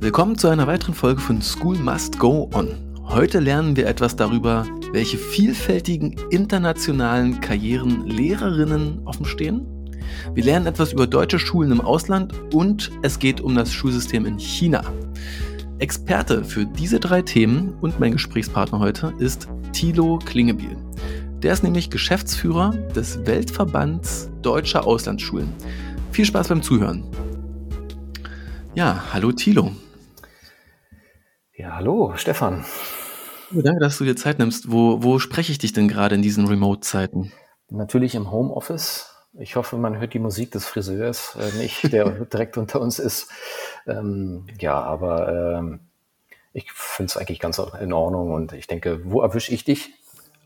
Willkommen zu einer weiteren Folge von School Must Go On. Heute lernen wir etwas darüber, welche vielfältigen internationalen Karrieren Lehrerinnen offen stehen. Wir lernen etwas über deutsche Schulen im Ausland und es geht um das Schulsystem in China. Experte für diese drei Themen und mein Gesprächspartner heute ist Thilo Klingebiel. Der ist nämlich Geschäftsführer des Weltverbands Deutscher Auslandsschulen. Viel Spaß beim Zuhören. Ja, hallo Thilo. Ja, hallo, Stefan. Danke, dass du dir Zeit nimmst. Wo, wo spreche ich dich denn gerade in diesen Remote-Zeiten? Natürlich im Homeoffice. Ich hoffe, man hört die Musik des Friseurs äh, nicht, der direkt unter uns ist. Ähm, ja, aber ähm, ich finde es eigentlich ganz in Ordnung und ich denke, wo erwische ich dich?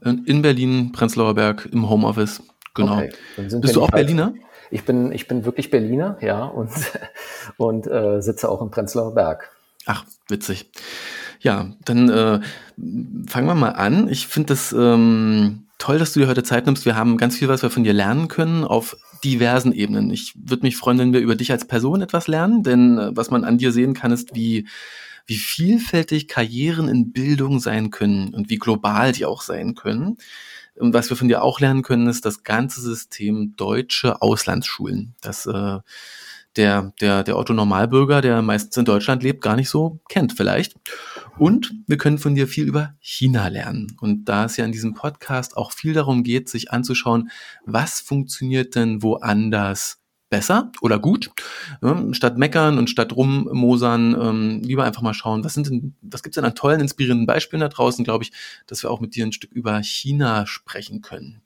In Berlin, Prenzlauer Berg, im Homeoffice. Genau. Okay, Bist du auch Berliner? Ich bin, ich bin wirklich Berliner, ja, und, und äh, sitze auch im Prenzlauer Berg. Ach, witzig. Ja, dann äh, fangen wir mal an. Ich finde das ähm, toll, dass du dir heute Zeit nimmst. Wir haben ganz viel, was wir von dir lernen können auf diversen Ebenen. Ich würde mich freuen, wenn wir über dich als Person etwas lernen, denn äh, was man an dir sehen kann, ist, wie, wie vielfältig Karrieren in Bildung sein können und wie global die auch sein können. Und was wir von dir auch lernen können, ist das ganze System deutsche Auslandsschulen. Das äh, der, der, der Otto Normalbürger, der meistens in Deutschland lebt, gar nicht so kennt vielleicht. Und wir können von dir viel über China lernen. Und da es ja in diesem Podcast auch viel darum geht, sich anzuschauen, was funktioniert denn woanders besser oder gut, ja, statt meckern und statt rummosern, ähm, lieber einfach mal schauen, was sind denn, was gibt's denn an tollen, inspirierenden Beispielen da draußen, glaube ich, dass wir auch mit dir ein Stück über China sprechen können.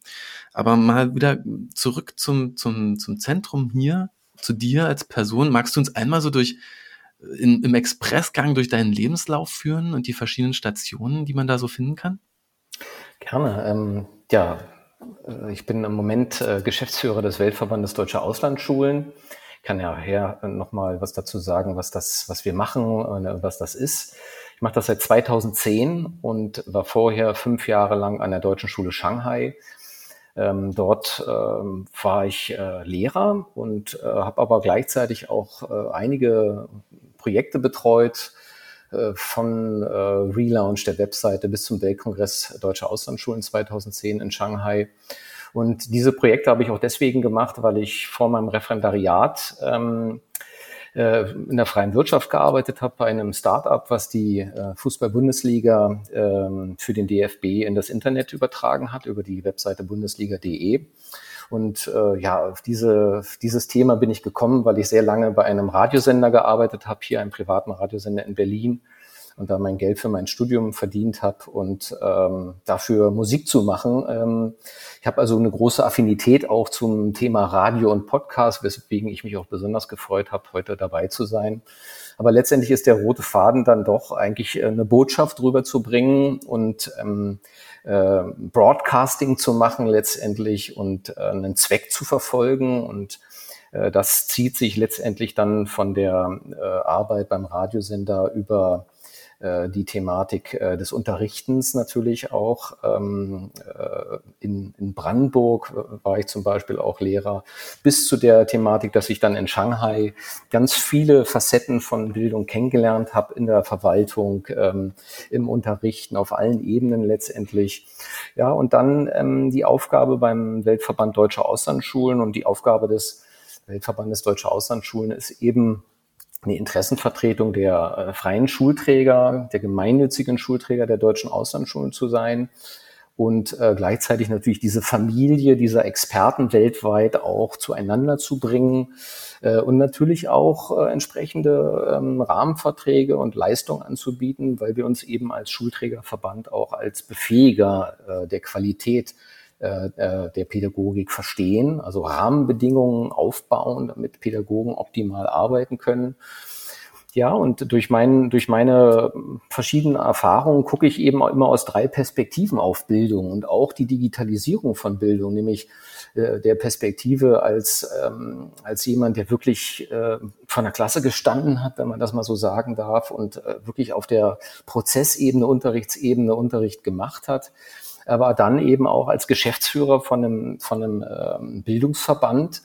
Aber mal wieder zurück zum, zum, zum Zentrum hier zu dir als Person. Magst du uns einmal so durch in, im Expressgang durch deinen Lebenslauf führen und die verschiedenen Stationen, die man da so finden kann? Gerne. Ähm, ja, äh, ich bin im Moment äh, Geschäftsführer des Weltverbandes Deutscher Auslandsschulen. Ich kann ja her nochmal was dazu sagen, was das, was wir machen, äh, was das ist. Ich mache das seit 2010 und war vorher fünf Jahre lang an der Deutschen Schule Shanghai ähm, dort ähm, war ich äh, Lehrer und äh, habe aber gleichzeitig auch äh, einige Projekte betreut, äh, von äh, Relaunch der Webseite bis zum Weltkongress Deutscher Auslandsschulen 2010 in Shanghai. Und diese Projekte habe ich auch deswegen gemacht, weil ich vor meinem Referendariat ähm, äh, in der freien Wirtschaft gearbeitet habe, bei einem Start-up, was die äh, Fußball-Bundesliga äh, für den DFB in das Internet übertragen hat, über die Webseite bundesliga.de. Und äh, ja, auf diese, auf dieses Thema bin ich gekommen, weil ich sehr lange bei einem Radiosender gearbeitet habe, hier einem privaten Radiosender in Berlin und da mein Geld für mein Studium verdient habe und ähm, dafür Musik zu machen. Ähm, ich habe also eine große Affinität auch zum Thema Radio und Podcast, weswegen ich mich auch besonders gefreut habe, heute dabei zu sein. Aber letztendlich ist der rote Faden dann doch eigentlich äh, eine Botschaft rüberzubringen und ähm, äh, Broadcasting zu machen letztendlich und äh, einen Zweck zu verfolgen und äh, das zieht sich letztendlich dann von der äh, Arbeit beim Radiosender über die Thematik äh, des Unterrichtens natürlich auch. Ähm, äh, in, in Brandenburg war ich zum Beispiel auch Lehrer, bis zu der Thematik, dass ich dann in Shanghai ganz viele Facetten von Bildung kennengelernt habe in der Verwaltung, ähm, im Unterrichten, auf allen Ebenen letztendlich. Ja, und dann ähm, die Aufgabe beim Weltverband Deutscher Auslandsschulen und die Aufgabe des Weltverbandes Deutscher Auslandsschulen ist eben eine Interessenvertretung der äh, freien Schulträger, der gemeinnützigen Schulträger der deutschen Auslandsschulen zu sein und äh, gleichzeitig natürlich diese Familie dieser Experten weltweit auch zueinander zu bringen äh, und natürlich auch äh, entsprechende ähm, Rahmenverträge und Leistungen anzubieten, weil wir uns eben als Schulträgerverband auch als Befähiger äh, der Qualität der Pädagogik verstehen, also Rahmenbedingungen aufbauen, damit Pädagogen optimal arbeiten können. Ja, und durch, mein, durch meine verschiedenen Erfahrungen gucke ich eben immer aus drei Perspektiven auf Bildung und auch die Digitalisierung von Bildung, nämlich äh, der Perspektive als, ähm, als jemand, der wirklich äh, von der Klasse gestanden hat, wenn man das mal so sagen darf, und äh, wirklich auf der Prozessebene, Unterrichtsebene Unterricht gemacht hat aber dann eben auch als Geschäftsführer von einem, von einem ähm, Bildungsverband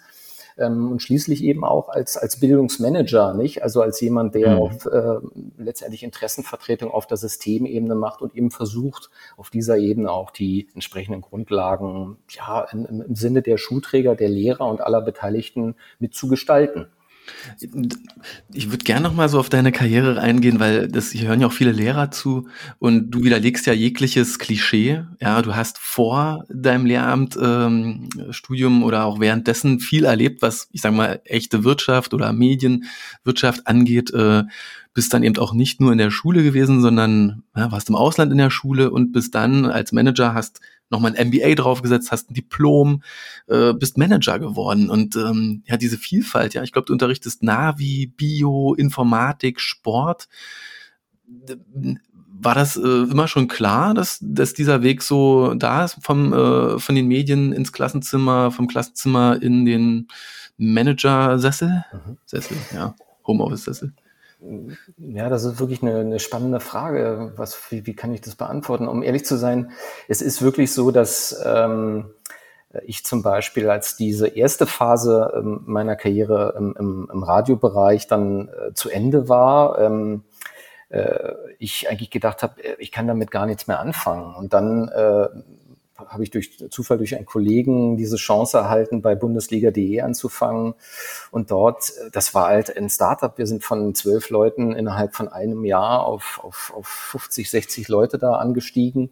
ähm, und schließlich eben auch als, als Bildungsmanager, nicht? Also als jemand, der mhm. auf, äh, letztendlich Interessenvertretung auf der Systemebene macht und eben versucht, auf dieser Ebene auch die entsprechenden Grundlagen, ja, im, im Sinne der Schulträger, der Lehrer und aller Beteiligten mitzugestalten. Ich würde gerne noch mal so auf deine Karriere eingehen, weil das hier hören ja auch viele Lehrer zu und du widerlegst ja jegliches Klischee. Ja, du hast vor deinem Lehramt ähm, Studium oder auch währenddessen viel erlebt, was ich sage mal echte Wirtschaft oder Medienwirtschaft angeht. Äh, bist dann eben auch nicht nur in der Schule gewesen, sondern ja, warst im Ausland in der Schule und bist dann als Manager hast nochmal ein MBA draufgesetzt, hast ein Diplom, äh, bist Manager geworden. Und ähm, ja, diese Vielfalt, ja, ich glaube, du unterrichtest Navi, Bio, Informatik, Sport. War das äh, immer schon klar, dass, dass dieser Weg so da ist, vom, äh, von den Medien ins Klassenzimmer, vom Klassenzimmer in den Manager-Sessel? Mhm. Sessel, ja, Homeoffice-Sessel. Ja, das ist wirklich eine, eine spannende Frage. Was, wie, wie kann ich das beantworten? Um ehrlich zu sein, es ist wirklich so, dass ähm, ich zum Beispiel als diese erste Phase ähm, meiner Karriere im, im, im Radiobereich dann äh, zu Ende war, ähm, äh, ich eigentlich gedacht habe, äh, ich kann damit gar nichts mehr anfangen. Und dann äh, habe ich durch Zufall durch einen Kollegen diese Chance erhalten, bei Bundesliga.de anzufangen. Und dort, das war halt ein Startup. Wir sind von zwölf Leuten innerhalb von einem Jahr auf, auf, auf 50, 60 Leute da angestiegen.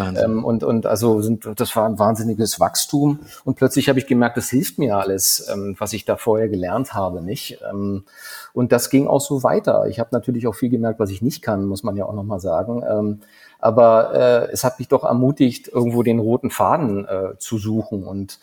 Ähm, und, und also sind, das war ein wahnsinniges Wachstum. Und plötzlich habe ich gemerkt, das hilft mir alles, ähm, was ich da vorher gelernt habe, nicht? Ähm, und das ging auch so weiter. Ich habe natürlich auch viel gemerkt, was ich nicht kann, muss man ja auch nochmal sagen. Ähm, aber äh, es hat mich doch ermutigt, irgendwo den roten Faden äh, zu suchen und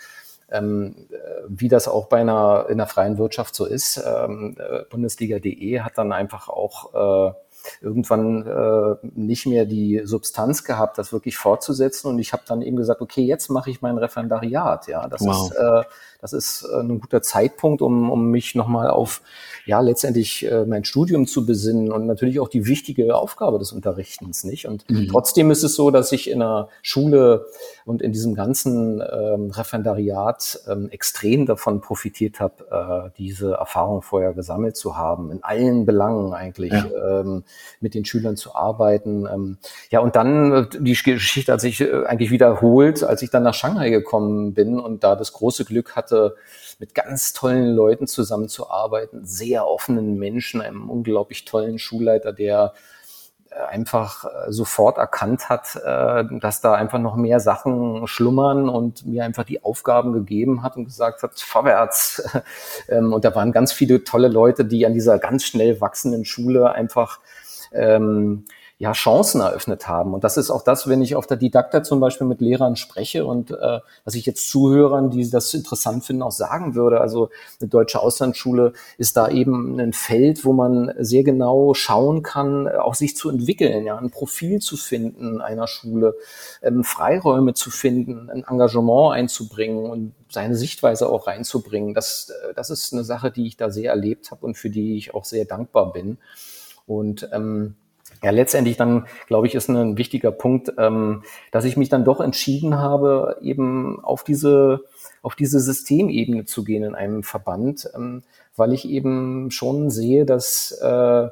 ähm, äh, wie das auch bei einer in der freien Wirtschaft so ist. Ähm, äh, Bundesliga.de hat dann einfach auch äh, irgendwann äh, nicht mehr die Substanz gehabt, das wirklich fortzusetzen. Und ich habe dann eben gesagt, okay, jetzt mache ich mein Referendariat. Ja, das wow. ist äh, das ist äh, ein guter Zeitpunkt, um, um mich nochmal auf ja letztendlich äh, mein Studium zu besinnen und natürlich auch die wichtige Aufgabe des Unterrichtens, nicht? Und mhm. trotzdem ist es so, dass ich in der Schule und in diesem ganzen ähm, Referendariat ähm, extrem davon profitiert habe, äh, diese Erfahrung vorher gesammelt zu haben, in allen Belangen eigentlich ja. ähm, mit den Schülern zu arbeiten. Ähm, ja, und dann äh, die Geschichte hat sich äh, eigentlich wiederholt, als ich dann nach Shanghai gekommen bin und da das große Glück hatte, hatte, mit ganz tollen Leuten zusammenzuarbeiten, sehr offenen Menschen, einem unglaublich tollen Schulleiter, der äh, einfach äh, sofort erkannt hat, äh, dass da einfach noch mehr Sachen schlummern und mir einfach die Aufgaben gegeben hat und gesagt hat, vorwärts. Ähm, und da waren ganz viele tolle Leute, die an dieser ganz schnell wachsenden Schule einfach ähm, ja, Chancen eröffnet haben. Und das ist auch das, wenn ich auf der Didakta zum Beispiel mit Lehrern spreche und äh, was ich jetzt Zuhörern, die das interessant finden, auch sagen würde. Also eine deutsche Auslandsschule ist da eben ein Feld, wo man sehr genau schauen kann, auch sich zu entwickeln, ja, ein Profil zu finden einer Schule, ähm, Freiräume zu finden, ein Engagement einzubringen und seine Sichtweise auch reinzubringen. Das, äh, das ist eine Sache, die ich da sehr erlebt habe und für die ich auch sehr dankbar bin. Und ähm, ja, letztendlich dann, glaube ich, ist ein wichtiger Punkt, ähm, dass ich mich dann doch entschieden habe, eben auf diese, auf diese Systemebene zu gehen in einem Verband, ähm, weil ich eben schon sehe, dass äh,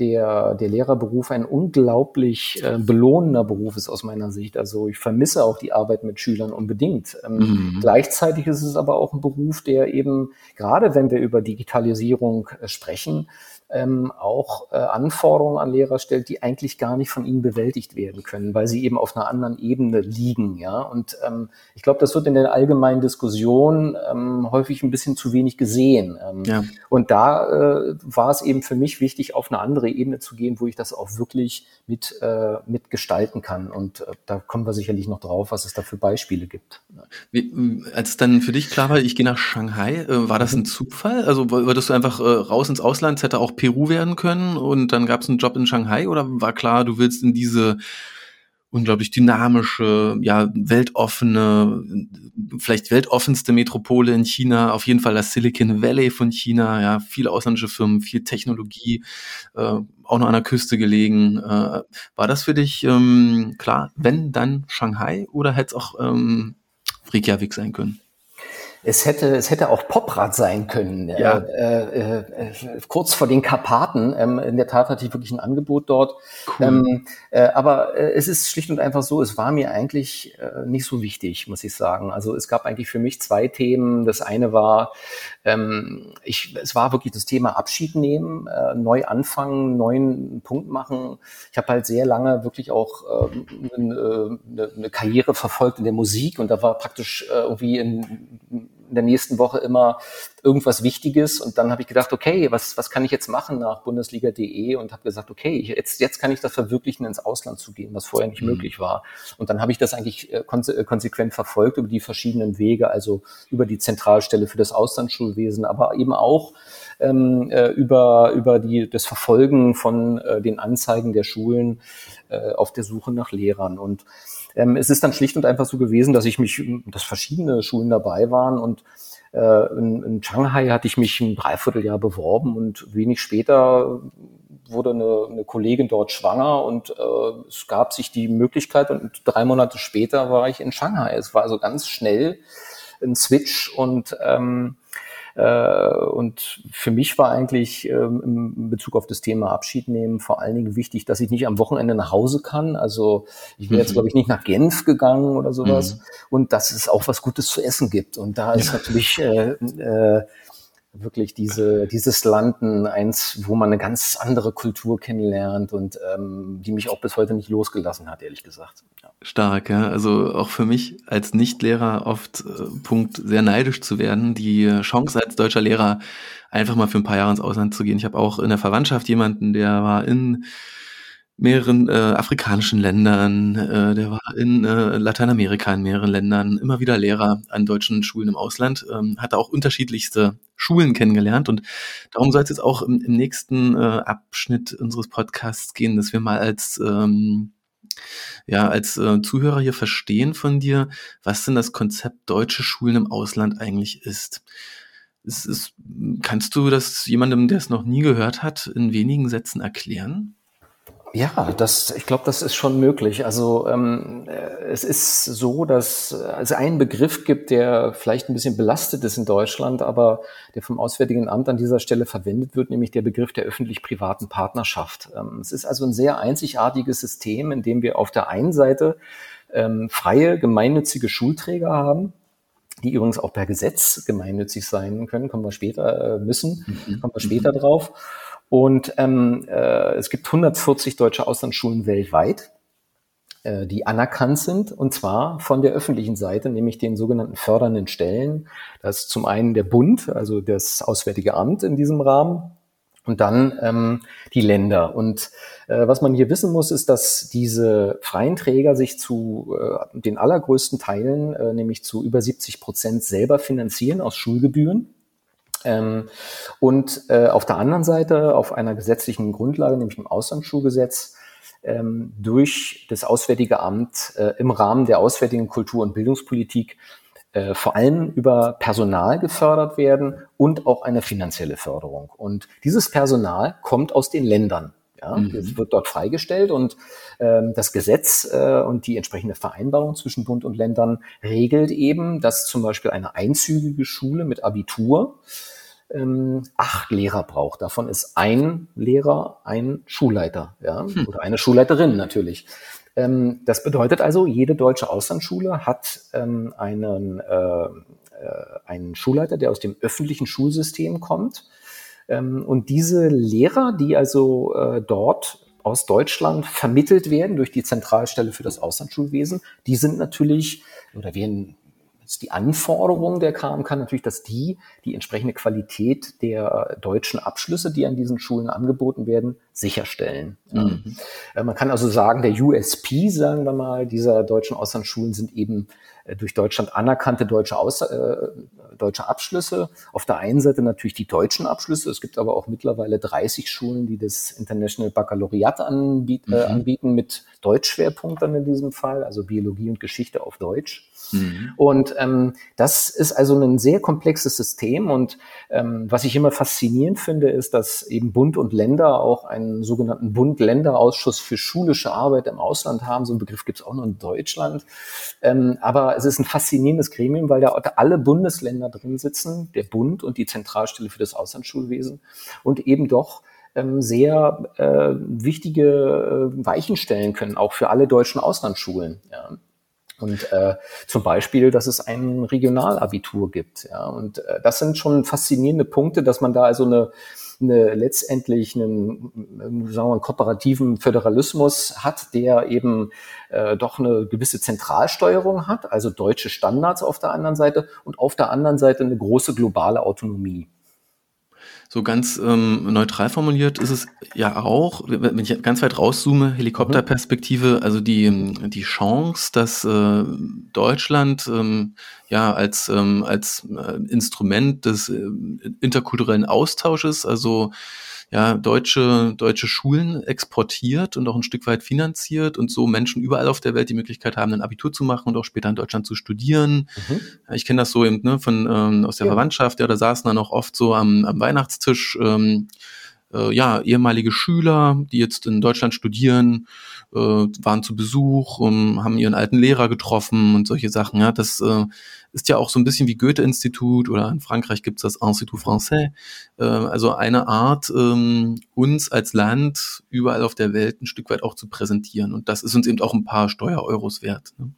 der, der Lehrerberuf ein unglaublich äh, belohnender Beruf ist aus meiner Sicht. Also ich vermisse auch die Arbeit mit Schülern unbedingt. Ähm, mhm. Gleichzeitig ist es aber auch ein Beruf, der eben, gerade wenn wir über Digitalisierung äh, sprechen, ähm, auch äh, Anforderungen an Lehrer stellt, die eigentlich gar nicht von ihnen bewältigt werden können, weil sie eben auf einer anderen Ebene liegen. Ja, und ähm, ich glaube, das wird in der allgemeinen Diskussion ähm, häufig ein bisschen zu wenig gesehen. Ähm, ja. Und da äh, war es eben für mich wichtig, auf eine andere Ebene zu gehen, wo ich das auch wirklich mit, äh, mit gestalten kann. Und äh, da kommen wir sicherlich noch drauf, was es da für Beispiele gibt. Wie, als dann für dich klar war, ich gehe nach Shanghai, äh, war das ein Zufall? Also würdest du einfach äh, raus ins Ausland, hätte auch Peru werden können und dann gab es einen Job in Shanghai oder war klar, du willst in diese unglaublich dynamische, ja, weltoffene, vielleicht weltoffenste Metropole in China, auf jeden Fall das Silicon Valley von China, ja, viele ausländische Firmen, viel Technologie, äh, auch noch an der Küste gelegen. Äh, war das für dich ähm, klar, wenn dann Shanghai oder hätte es auch ähm, Reykjavik sein können? Es hätte, es hätte auch Poprad sein können. Ja. Äh, äh, äh, kurz vor den Karpaten. Ähm, in der Tat hatte ich wirklich ein Angebot dort. Cool. Ähm, äh, aber äh, es ist schlicht und einfach so, es war mir eigentlich äh, nicht so wichtig, muss ich sagen. Also es gab eigentlich für mich zwei Themen. Das eine war, ähm, ich, es war wirklich das Thema Abschied nehmen, äh, neu anfangen, neuen Punkt machen. Ich habe halt sehr lange wirklich auch äh, eine, eine Karriere verfolgt in der Musik und da war praktisch äh, irgendwie in in der nächsten Woche immer irgendwas Wichtiges. Und dann habe ich gedacht, okay, was, was kann ich jetzt machen nach Bundesliga.de und habe gesagt, okay, jetzt, jetzt kann ich das verwirklichen, ins Ausland zu gehen, was vorher nicht mhm. möglich war. Und dann habe ich das eigentlich äh, konse konsequent verfolgt über die verschiedenen Wege, also über die Zentralstelle für das Auslandsschulwesen, aber eben auch ähm, äh, über, über die, das Verfolgen von äh, den Anzeigen der Schulen äh, auf der Suche nach Lehrern. Und ähm, es ist dann schlicht und einfach so gewesen, dass ich mich, dass verschiedene Schulen dabei waren und äh, in, in Shanghai hatte ich mich ein Dreivierteljahr beworben und wenig später wurde eine, eine Kollegin dort schwanger und äh, es gab sich die Möglichkeit und drei Monate später war ich in Shanghai. Es war also ganz schnell ein Switch und ähm, äh, und für mich war eigentlich ähm, in Bezug auf das Thema Abschied nehmen vor allen Dingen wichtig, dass ich nicht am Wochenende nach Hause kann. Also ich wäre jetzt, mhm. glaube ich, nicht nach Genf gegangen oder sowas. Mhm. Und dass es auch was Gutes zu essen gibt. Und da ist natürlich äh, äh, wirklich diese, dieses Landen eins, wo man eine ganz andere Kultur kennenlernt und ähm, die mich auch bis heute nicht losgelassen hat, ehrlich gesagt. Ja. Stark, ja. Also auch für mich als Nichtlehrer oft äh, Punkt, sehr neidisch zu werden, die Chance als deutscher Lehrer einfach mal für ein paar Jahre ins Ausland zu gehen. Ich habe auch in der Verwandtschaft jemanden, der war in mehreren äh, afrikanischen Ländern, äh, der war in äh, Lateinamerika in mehreren Ländern, immer wieder Lehrer an deutschen Schulen im Ausland, ähm, hat auch unterschiedlichste Schulen kennengelernt und darum soll es jetzt auch im, im nächsten äh, Abschnitt unseres Podcasts gehen, dass wir mal als ähm, ja, als äh, Zuhörer hier verstehen von dir, was denn das Konzept deutsche Schulen im Ausland eigentlich ist. Es ist kannst du das jemandem, der es noch nie gehört hat, in wenigen Sätzen erklären? Ja, das, ich glaube, das ist schon möglich. Also ähm, äh, es ist so, dass es also einen Begriff gibt, der vielleicht ein bisschen belastet ist in Deutschland, aber der vom Auswärtigen Amt an dieser Stelle verwendet wird, nämlich der Begriff der öffentlich-privaten Partnerschaft. Ähm, es ist also ein sehr einzigartiges System, in dem wir auf der einen Seite ähm, freie, gemeinnützige Schulträger haben, die übrigens auch per Gesetz gemeinnützig sein können, kommen wir später äh, müssen, mhm. kommen wir später mhm. drauf. Und ähm, äh, es gibt 140 deutsche Auslandsschulen weltweit, äh, die anerkannt sind, und zwar von der öffentlichen Seite, nämlich den sogenannten fördernden Stellen. Das ist zum einen der Bund, also das Auswärtige Amt in diesem Rahmen, und dann ähm, die Länder. Und äh, was man hier wissen muss, ist, dass diese freien Träger sich zu äh, den allergrößten Teilen, äh, nämlich zu über 70 Prozent selber finanzieren aus Schulgebühren. Ähm, und äh, auf der anderen Seite, auf einer gesetzlichen Grundlage, nämlich im Auslandsschulgesetz, ähm, durch das Auswärtige Amt äh, im Rahmen der auswärtigen Kultur- und Bildungspolitik äh, vor allem über Personal gefördert werden und auch eine finanzielle Förderung. Und dieses Personal kommt aus den Ländern. Ja, mhm. Es wird dort freigestellt und ähm, das Gesetz äh, und die entsprechende Vereinbarung zwischen Bund und Ländern regelt eben, dass zum Beispiel eine einzügige Schule mit Abitur ähm, acht Lehrer braucht. Davon ist ein Lehrer ein Schulleiter, ja, hm. oder eine Schulleiterin natürlich. Ähm, das bedeutet also, jede deutsche Auslandsschule hat ähm, einen, äh, äh, einen Schulleiter, der aus dem öffentlichen Schulsystem kommt und diese Lehrer, die also äh, dort aus Deutschland vermittelt werden durch die Zentralstelle für das Auslandsschulwesen, die sind natürlich oder werden ist die Anforderung der KMK natürlich, dass die die entsprechende Qualität der deutschen Abschlüsse, die an diesen Schulen angeboten werden, sicherstellen. Mhm. Äh, man kann also sagen, der USP, sagen wir mal, dieser deutschen Auslandsschulen sind eben durch Deutschland anerkannte deutsche, Aus äh, deutsche Abschlüsse. Auf der einen Seite natürlich die deutschen Abschlüsse. Es gibt aber auch mittlerweile 30 Schulen, die das International Baccalaureat anbiet, äh, mhm. äh, anbieten mit Deutschschwerpunkt dann in diesem Fall, also Biologie und Geschichte auf Deutsch. Mhm. Und ähm, das ist also ein sehr komplexes System. Und ähm, was ich immer faszinierend finde, ist, dass eben Bund und Länder auch einen sogenannten Bund-Länder-Ausschuss für schulische Arbeit im Ausland haben. So einen Begriff gibt es auch nur in Deutschland. Ähm, aber es ist ein faszinierendes Gremium, weil da alle Bundesländer drin sitzen, der Bund und die Zentralstelle für das Auslandsschulwesen und eben doch ähm, sehr äh, wichtige äh, Weichen stellen können, auch für alle deutschen Auslandsschulen. Ja. Und äh, zum Beispiel, dass es ein Regionalabitur gibt. Ja. Und äh, das sind schon faszinierende Punkte, dass man da also eine, eine letztendlich einen, sagen wir, einen kooperativen Föderalismus hat, der eben äh, doch eine gewisse Zentralsteuerung hat, also deutsche Standards auf der anderen Seite und auf der anderen Seite eine große globale Autonomie. So ganz ähm, neutral formuliert ist es ja auch, wenn ich ganz weit rauszoome, Helikopterperspektive, also die, die Chance, dass äh, Deutschland ähm, ja als, ähm, als äh, Instrument des äh, interkulturellen Austausches, also ja, deutsche, deutsche Schulen exportiert und auch ein Stück weit finanziert und so Menschen überall auf der Welt die Möglichkeit haben, ein Abitur zu machen und auch später in Deutschland zu studieren. Mhm. Ich kenne das so eben ne, von ähm, aus der ja. Verwandtschaft, ja, da saßen dann auch oft so am, am Weihnachtstisch ähm, äh, ja, ehemalige Schüler, die jetzt in Deutschland studieren, äh, waren zu Besuch, um, haben ihren alten Lehrer getroffen und solche Sachen. Ja, das äh, ist ja auch so ein bisschen wie Goethe-Institut oder in Frankreich gibt's das Institut Français. Äh, also eine Art, ähm, uns als Land überall auf der Welt ein Stück weit auch zu präsentieren. Und das ist uns eben auch ein paar Steuereuros wert. Ne?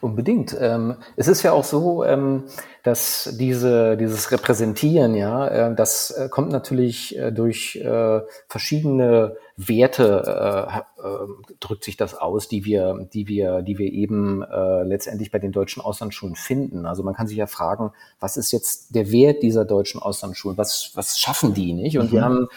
Unbedingt. Ähm, es ist ja auch so, ähm, dass diese, dieses Repräsentieren, ja, äh, das äh, kommt natürlich äh, durch äh, verschiedene Werte, äh, äh, drückt sich das aus, die wir, die wir, die wir eben äh, letztendlich bei den deutschen Auslandsschulen finden. Also man kann sich ja fragen, was ist jetzt der Wert dieser deutschen Auslandsschulen? Was, was schaffen die nicht? Und mhm. wir haben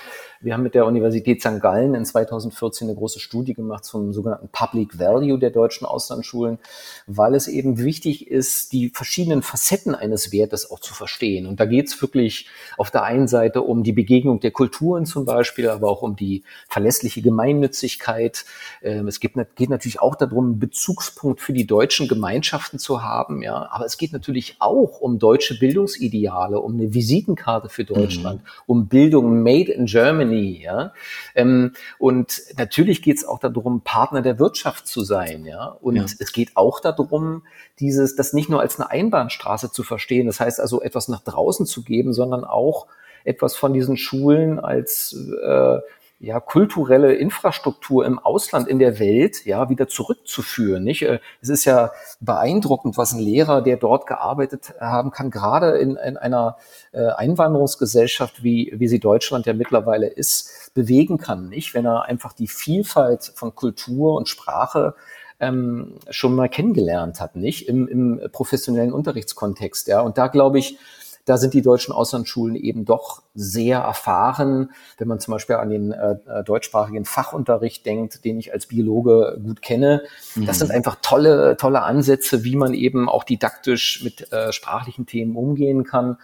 wir haben mit der Universität St. Gallen in 2014 eine große Studie gemacht zum sogenannten Public Value der deutschen Auslandsschulen, weil es eben wichtig ist, die verschiedenen Facetten eines Wertes auch zu verstehen. Und da geht es wirklich auf der einen Seite um die Begegnung der Kulturen zum Beispiel, aber auch um die verlässliche Gemeinnützigkeit. Ähm, es geht, geht natürlich auch darum, einen Bezugspunkt für die deutschen Gemeinschaften zu haben. Ja, aber es geht natürlich auch um deutsche Bildungsideale, um eine Visitenkarte für Deutschland, mhm. um Bildung made in Germany Germany, ja. Ähm, und natürlich geht es auch darum, Partner der Wirtschaft zu sein, ja. Und ja. es geht auch darum, dieses, das nicht nur als eine Einbahnstraße zu verstehen, das heißt also etwas nach draußen zu geben, sondern auch etwas von diesen Schulen als äh, ja, kulturelle Infrastruktur im Ausland, in der Welt, ja, wieder zurückzuführen, nicht? Äh, es ist ja beeindruckend, was ein Lehrer, der dort gearbeitet haben kann, gerade in, in einer äh, Einwanderungsgesellschaft, wie, wie sie Deutschland ja mittlerweile ist, bewegen kann, nicht? Wenn er einfach die Vielfalt von Kultur und Sprache ähm, schon mal kennengelernt hat, nicht? Im, im professionellen Unterrichtskontext, ja. Und da glaube ich, da sind die deutschen Auslandsschulen eben doch sehr erfahren. Wenn man zum Beispiel an den äh, äh, deutschsprachigen Fachunterricht denkt, den ich als Biologe gut kenne, mhm. das sind einfach tolle, tolle Ansätze, wie man eben auch didaktisch mit äh, sprachlichen Themen umgehen kann.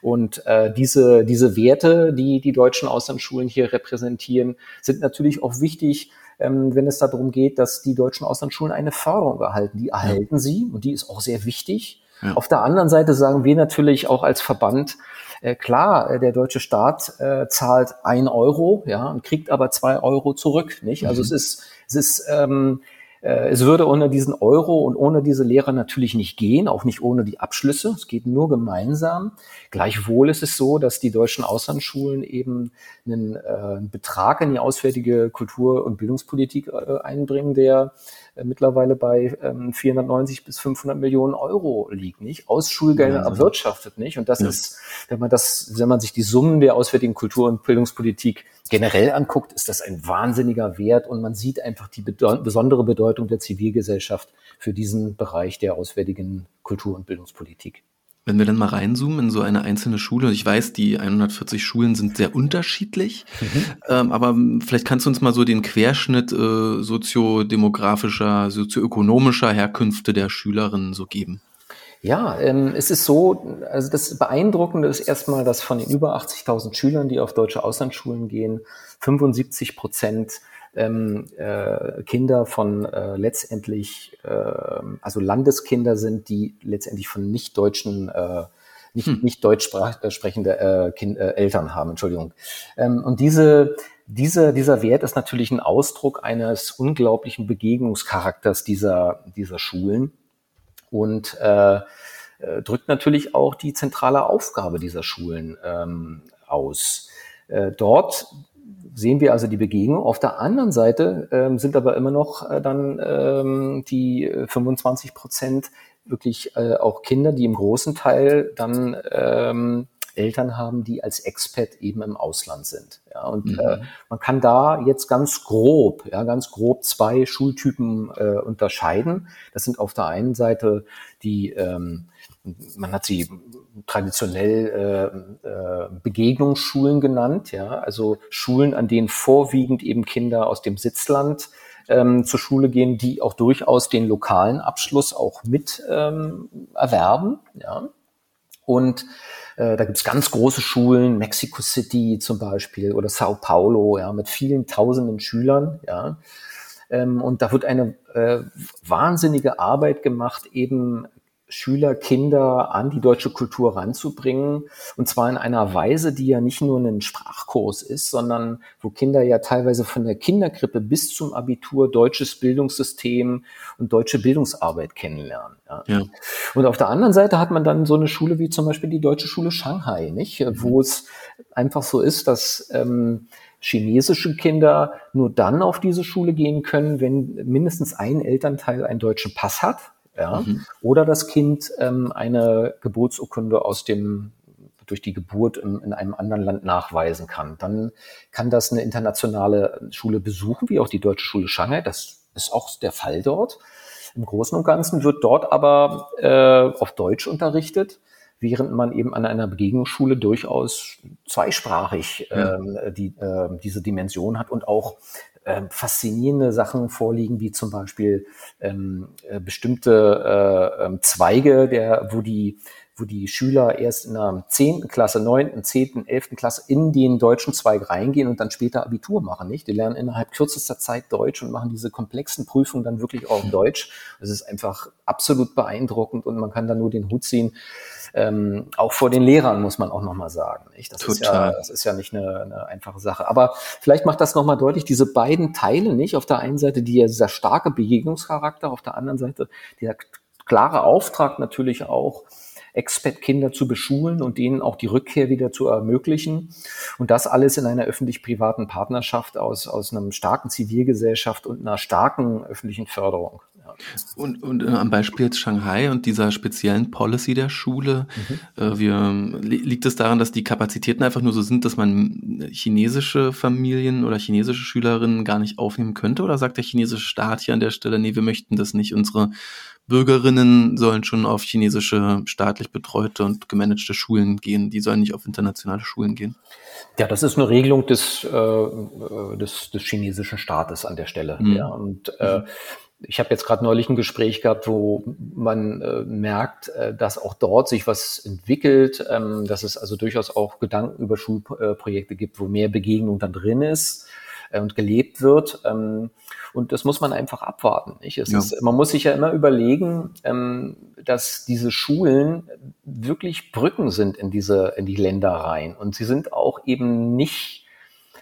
Und äh, diese, diese Werte, die die deutschen Auslandsschulen hier repräsentieren, sind natürlich auch wichtig, ähm, wenn es darum geht, dass die deutschen Auslandsschulen eine Förderung erhalten. Die erhalten sie und die ist auch sehr wichtig. Auf der anderen Seite sagen wir natürlich auch als Verband, äh, klar, äh, der deutsche Staat äh, zahlt ein Euro, ja, und kriegt aber zwei Euro zurück, nicht? Also mhm. es ist, es ist, ähm, äh, es würde ohne diesen Euro und ohne diese Lehrer natürlich nicht gehen, auch nicht ohne die Abschlüsse. Es geht nur gemeinsam. Gleichwohl ist es so, dass die deutschen Auslandsschulen eben einen, äh, Betrag in die auswärtige Kultur- und Bildungspolitik äh, einbringen, der äh, mittlerweile bei ähm, 490 bis 500 Millionen Euro liegt, nicht? Aus Schulgeldern ja, erwirtschaftet, nicht? Und das ja. ist, wenn man das, wenn man sich die Summen der auswärtigen Kultur- und Bildungspolitik generell anguckt, ist das ein wahnsinniger Wert und man sieht einfach die besondere Bedeutung der Zivilgesellschaft für diesen Bereich der auswärtigen Kultur- und Bildungspolitik. Wenn wir dann mal reinzoomen in so eine einzelne Schule, ich weiß, die 140 Schulen sind sehr unterschiedlich, mhm. ähm, aber vielleicht kannst du uns mal so den Querschnitt äh, soziodemografischer, sozioökonomischer Herkünfte der Schülerinnen so geben. Ja, ähm, es ist so, also das Beeindruckende ist erstmal, dass von den über 80.000 Schülern, die auf deutsche Auslandsschulen gehen, 75 Prozent ähm, äh, Kinder von äh, letztendlich, äh, also Landeskinder sind, die letztendlich von nicht-deutschen äh, nicht, hm. nicht deutsch äh, sprechende äh, kind, äh, Eltern haben, Entschuldigung. Ähm, und diese, diese, dieser Wert ist natürlich ein Ausdruck eines unglaublichen Begegnungscharakters dieser, dieser Schulen. und äh, äh, drückt natürlich auch die zentrale Aufgabe dieser Schulen ähm, aus. Äh, dort sehen wir also die Begegnung. Auf der anderen Seite ähm, sind aber immer noch äh, dann ähm, die 25 Prozent wirklich äh, auch Kinder, die im großen Teil dann ähm, Eltern haben, die als Expat eben im Ausland sind. Ja, und mhm. äh, man kann da jetzt ganz grob, ja, ganz grob zwei Schultypen äh, unterscheiden. Das sind auf der einen Seite die, ähm, man hat sie traditionell äh, äh, Begegnungsschulen genannt, ja, also Schulen, an denen vorwiegend eben Kinder aus dem Sitzland ähm, zur Schule gehen, die auch durchaus den lokalen Abschluss auch mit ähm, erwerben, ja. Und äh, da gibt's ganz große Schulen, Mexico City zum Beispiel oder Sao Paulo, ja, mit vielen tausenden Schülern, ja. Ähm, und da wird eine äh, wahnsinnige Arbeit gemacht, eben Schüler, Kinder an die deutsche Kultur ranzubringen. Und zwar in einer Weise, die ja nicht nur ein Sprachkurs ist, sondern wo Kinder ja teilweise von der Kinderkrippe bis zum Abitur deutsches Bildungssystem und deutsche Bildungsarbeit kennenlernen. Ja. ja. Und auf der anderen Seite hat man dann so eine Schule wie zum Beispiel die Deutsche Schule Shanghai, nicht? Mhm. Wo es einfach so ist, dass ähm, chinesische Kinder nur dann auf diese Schule gehen können, wenn mindestens ein Elternteil einen deutschen Pass hat ja, mhm. oder das Kind ähm, eine Geburtsurkunde aus dem durch die Geburt in, in, einem anderen Land nachweisen kann. Dann kann das eine internationale Schule besuchen, wie auch die Deutsche Schule Shanghai. Das ist auch der Fall dort. Im Großen und Ganzen wird dort aber äh, auf Deutsch unterrichtet, während man eben an einer Begegnungsschule durchaus zweisprachig ähm, die, äh, diese Dimension hat und auch äh, faszinierende Sachen vorliegen, wie zum Beispiel ähm, äh, bestimmte äh, ähm, Zweige, der, wo die wo die Schüler erst in der zehnten Klasse, neunten, zehnten, elften Klasse in den deutschen Zweig reingehen und dann später Abitur machen, nicht? Die lernen innerhalb kürzester Zeit Deutsch und machen diese komplexen Prüfungen dann wirklich auch in Deutsch. Das ist einfach absolut beeindruckend und man kann da nur den Hut ziehen. Ähm, auch vor den Lehrern muss man auch nochmal sagen, nicht? Das Total. ist ja, das ist ja nicht eine, eine einfache Sache. Aber vielleicht macht das nochmal deutlich, diese beiden Teile, nicht? Auf der einen Seite dieser starke Begegnungscharakter, auf der anderen Seite dieser klare Auftrag natürlich auch, Expat-Kinder zu beschulen und denen auch die Rückkehr wieder zu ermöglichen. Und das alles in einer öffentlich-privaten Partnerschaft aus, aus einem starken Zivilgesellschaft und einer starken öffentlichen Förderung. Und, und äh, am Beispiel jetzt Shanghai und dieser speziellen Policy der Schule, mhm. äh, wir, liegt es daran, dass die Kapazitäten einfach nur so sind, dass man chinesische Familien oder chinesische Schülerinnen gar nicht aufnehmen könnte? Oder sagt der chinesische Staat hier an der Stelle, nee, wir möchten das nicht, unsere Bürgerinnen sollen schon auf chinesische staatlich betreute und gemanagte Schulen gehen. Die sollen nicht auf internationale Schulen gehen. Ja, das ist eine Regelung des, äh, des, des chinesischen Staates an der Stelle. Mhm. Ja, und äh, ich habe jetzt gerade neulich ein Gespräch gehabt, wo man äh, merkt, äh, dass auch dort sich was entwickelt, ähm, dass es also durchaus auch Gedanken über Schulprojekte gibt, wo mehr Begegnung dann drin ist äh, und gelebt wird. Ähm, und das muss man einfach abwarten. Nicht? Ja. ist, man muss sich ja immer überlegen, ähm, dass diese Schulen wirklich Brücken sind in diese, in die Länder rein. Und sie sind auch eben nicht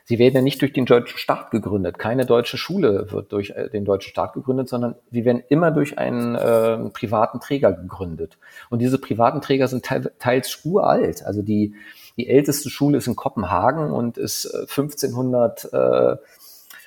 Sie werden ja nicht durch den deutschen Staat gegründet. Keine deutsche Schule wird durch äh, den deutschen Staat gegründet, sondern sie werden immer durch einen äh, privaten Träger gegründet. Und diese privaten Träger sind teils uralt. Also die, die älteste Schule ist in Kopenhagen und ist 1500 äh,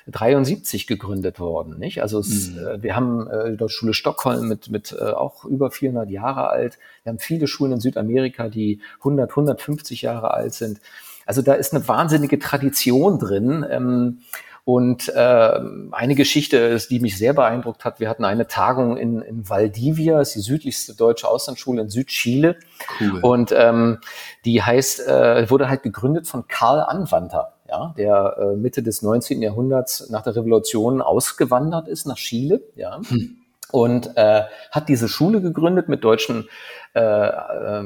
73 gegründet worden. Nicht? Also es, mhm. äh, wir haben äh, die Schule Stockholm mit, mit äh, auch über 400 Jahre alt. Wir haben viele Schulen in Südamerika, die 100, 150 Jahre alt sind. Also da ist eine wahnsinnige Tradition drin. Ähm, und äh, eine Geschichte, die mich sehr beeindruckt hat, wir hatten eine Tagung in, in Valdivia, ist die südlichste deutsche Auslandsschule in Südchile. Cool. Und ähm, die heißt, äh, wurde halt gegründet von Karl Anwanter ja, der äh, Mitte des 19. Jahrhunderts nach der Revolution ausgewandert ist nach Chile, ja. Hm. Und äh, hat diese Schule gegründet mit deutschen, äh, äh,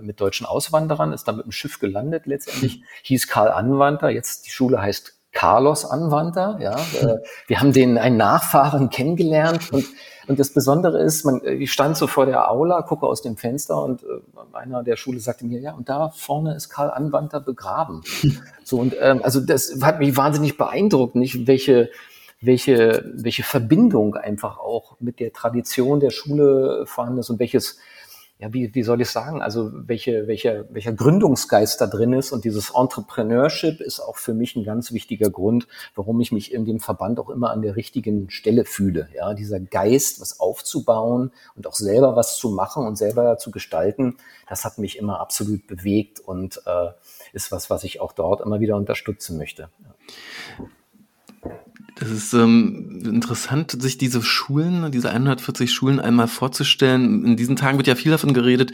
mit deutschen Auswanderern, ist dann mit dem Schiff gelandet letztendlich, hm. hieß Karl Anwanter, jetzt die Schule heißt Carlos Anwanter, ja. Äh, wir haben den einen Nachfahren kennengelernt und und das Besondere ist, man, ich stand so vor der Aula, gucke aus dem Fenster und äh, einer der Schule sagte mir, ja, und da vorne ist Karl Anwanter begraben. so und ähm, also das hat mich wahnsinnig beeindruckt, nicht welche welche, welche Verbindung einfach auch mit der Tradition der Schule vorhanden ist und welches, ja, wie, wie soll ich sagen, also welche, welcher, welcher Gründungsgeist da drin ist und dieses Entrepreneurship ist auch für mich ein ganz wichtiger Grund, warum ich mich in dem Verband auch immer an der richtigen Stelle fühle. Ja, dieser Geist, was aufzubauen und auch selber was zu machen und selber zu gestalten, das hat mich immer absolut bewegt und äh, ist was, was ich auch dort immer wieder unterstützen möchte. Ja. Das ist ähm, interessant, sich diese Schulen, diese 140 Schulen einmal vorzustellen. In diesen Tagen wird ja viel davon geredet,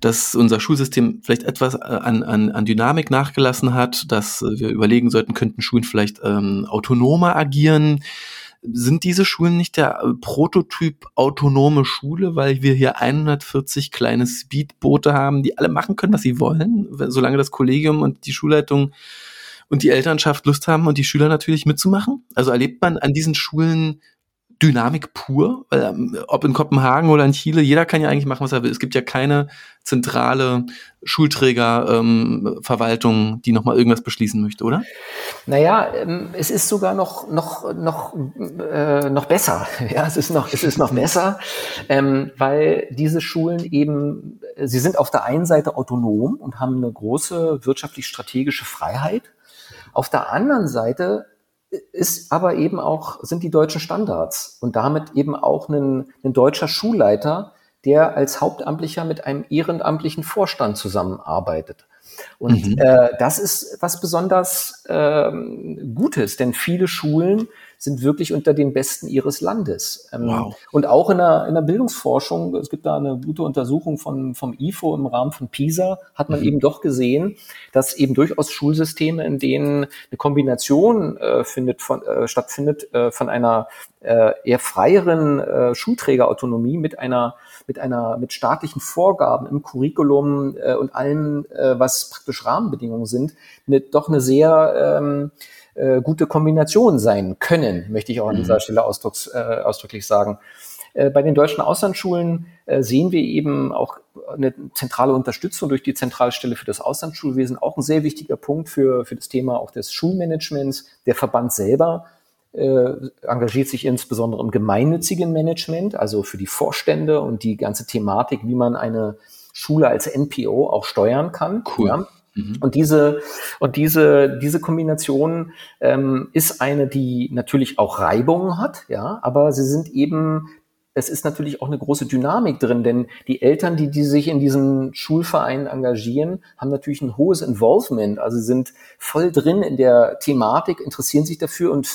dass unser Schulsystem vielleicht etwas äh, an, an, an Dynamik nachgelassen hat, dass wir überlegen sollten, könnten Schulen vielleicht ähm, autonomer agieren. Sind diese Schulen nicht der äh, Prototyp autonome Schule, weil wir hier 140 kleine Speedboote haben, die alle machen können, was sie wollen, solange das Kollegium und die Schulleitung und die Elternschaft Lust haben und die Schüler natürlich mitzumachen? Also erlebt man an diesen Schulen Dynamik pur, weil, ähm, ob in Kopenhagen oder in Chile, jeder kann ja eigentlich machen, was er will. Es gibt ja keine zentrale Schulträgerverwaltung, ähm, die nochmal irgendwas beschließen möchte, oder? Naja, ähm, es ist sogar noch, noch, noch, äh, noch besser. Ja, es ist noch, es ist noch besser, ähm, weil diese Schulen eben, sie sind auf der einen Seite autonom und haben eine große wirtschaftlich-strategische Freiheit. Auf der anderen Seite ist aber eben auch, sind die deutschen Standards und damit eben auch ein, ein deutscher Schulleiter, der als Hauptamtlicher mit einem ehrenamtlichen Vorstand zusammenarbeitet. Und mhm. äh, das ist was besonders ähm, Gutes, denn viele Schulen sind wirklich unter den Besten ihres Landes. Ähm, wow. Und auch in der, in der Bildungsforschung, es gibt da eine gute Untersuchung von, vom IFO im Rahmen von PISA, hat man mhm. eben doch gesehen, dass eben durchaus Schulsysteme, in denen eine Kombination äh, findet von, äh, stattfindet äh, von einer äh, eher freieren äh, Schulträgerautonomie mit einer mit einer mit staatlichen Vorgaben im Curriculum äh, und allem, äh, was praktisch Rahmenbedingungen sind, eine, doch eine sehr ähm, äh, gute Kombination sein können, möchte ich auch an dieser mhm. Stelle ausdrucks, äh, ausdrücklich sagen. Äh, bei den deutschen Auslandsschulen äh, sehen wir eben auch eine zentrale Unterstützung durch die Zentralstelle für das Auslandsschulwesen, auch ein sehr wichtiger Punkt für, für das Thema auch des Schulmanagements. Der Verband selber äh, engagiert sich insbesondere im gemeinnützigen Management, also für die Vorstände und die ganze Thematik, wie man eine Schule als NPO auch steuern kann. Cool. Ja. Mhm. Und diese und diese diese Kombination ähm, ist eine, die natürlich auch Reibungen hat, ja, aber sie sind eben es ist natürlich auch eine große Dynamik drin, denn die Eltern, die, die sich in diesen Schulvereinen engagieren, haben natürlich ein hohes Involvement, also sind voll drin in der Thematik, interessieren sich dafür und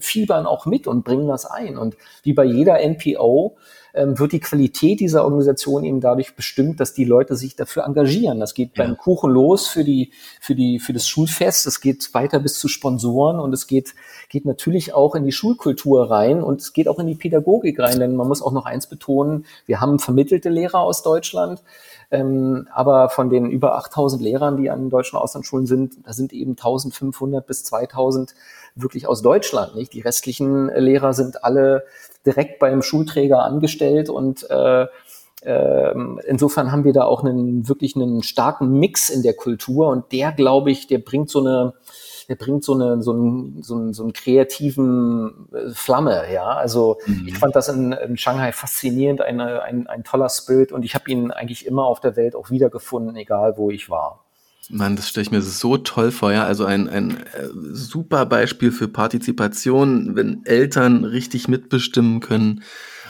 fiebern auch mit und bringen das ein. Und wie bei jeder NPO ähm, wird die Qualität dieser Organisation eben dadurch bestimmt, dass die Leute sich dafür engagieren. Das geht ja. beim Kuchen los für die, für die, für das Schulfest. Es geht weiter bis zu Sponsoren und es geht, geht natürlich auch in die Schulkultur rein und es geht auch in die Pädagogik rein, denn man muss auch noch eins betonen. Wir haben vermittelte Lehrer aus Deutschland. Ähm, aber von den über 8000 Lehrern, die an deutschen Auslandsschulen sind, da sind eben 1500 bis 2000 wirklich aus Deutschland, nicht? Die restlichen Lehrer sind alle direkt beim Schulträger angestellt und äh, äh, insofern haben wir da auch einen wirklich einen starken Mix in der Kultur und der, glaube ich, der bringt so eine der bringt so eine so einen, so einen, so einen kreativen äh, Flamme, ja. Also mhm. ich fand das in, in Shanghai faszinierend, eine, ein, ein toller Spirit und ich habe ihn eigentlich immer auf der Welt auch wiedergefunden, egal wo ich war. Mann, das stelle ich mir so toll vor, ja. Also ein, ein äh, super Beispiel für Partizipation, wenn Eltern richtig mitbestimmen können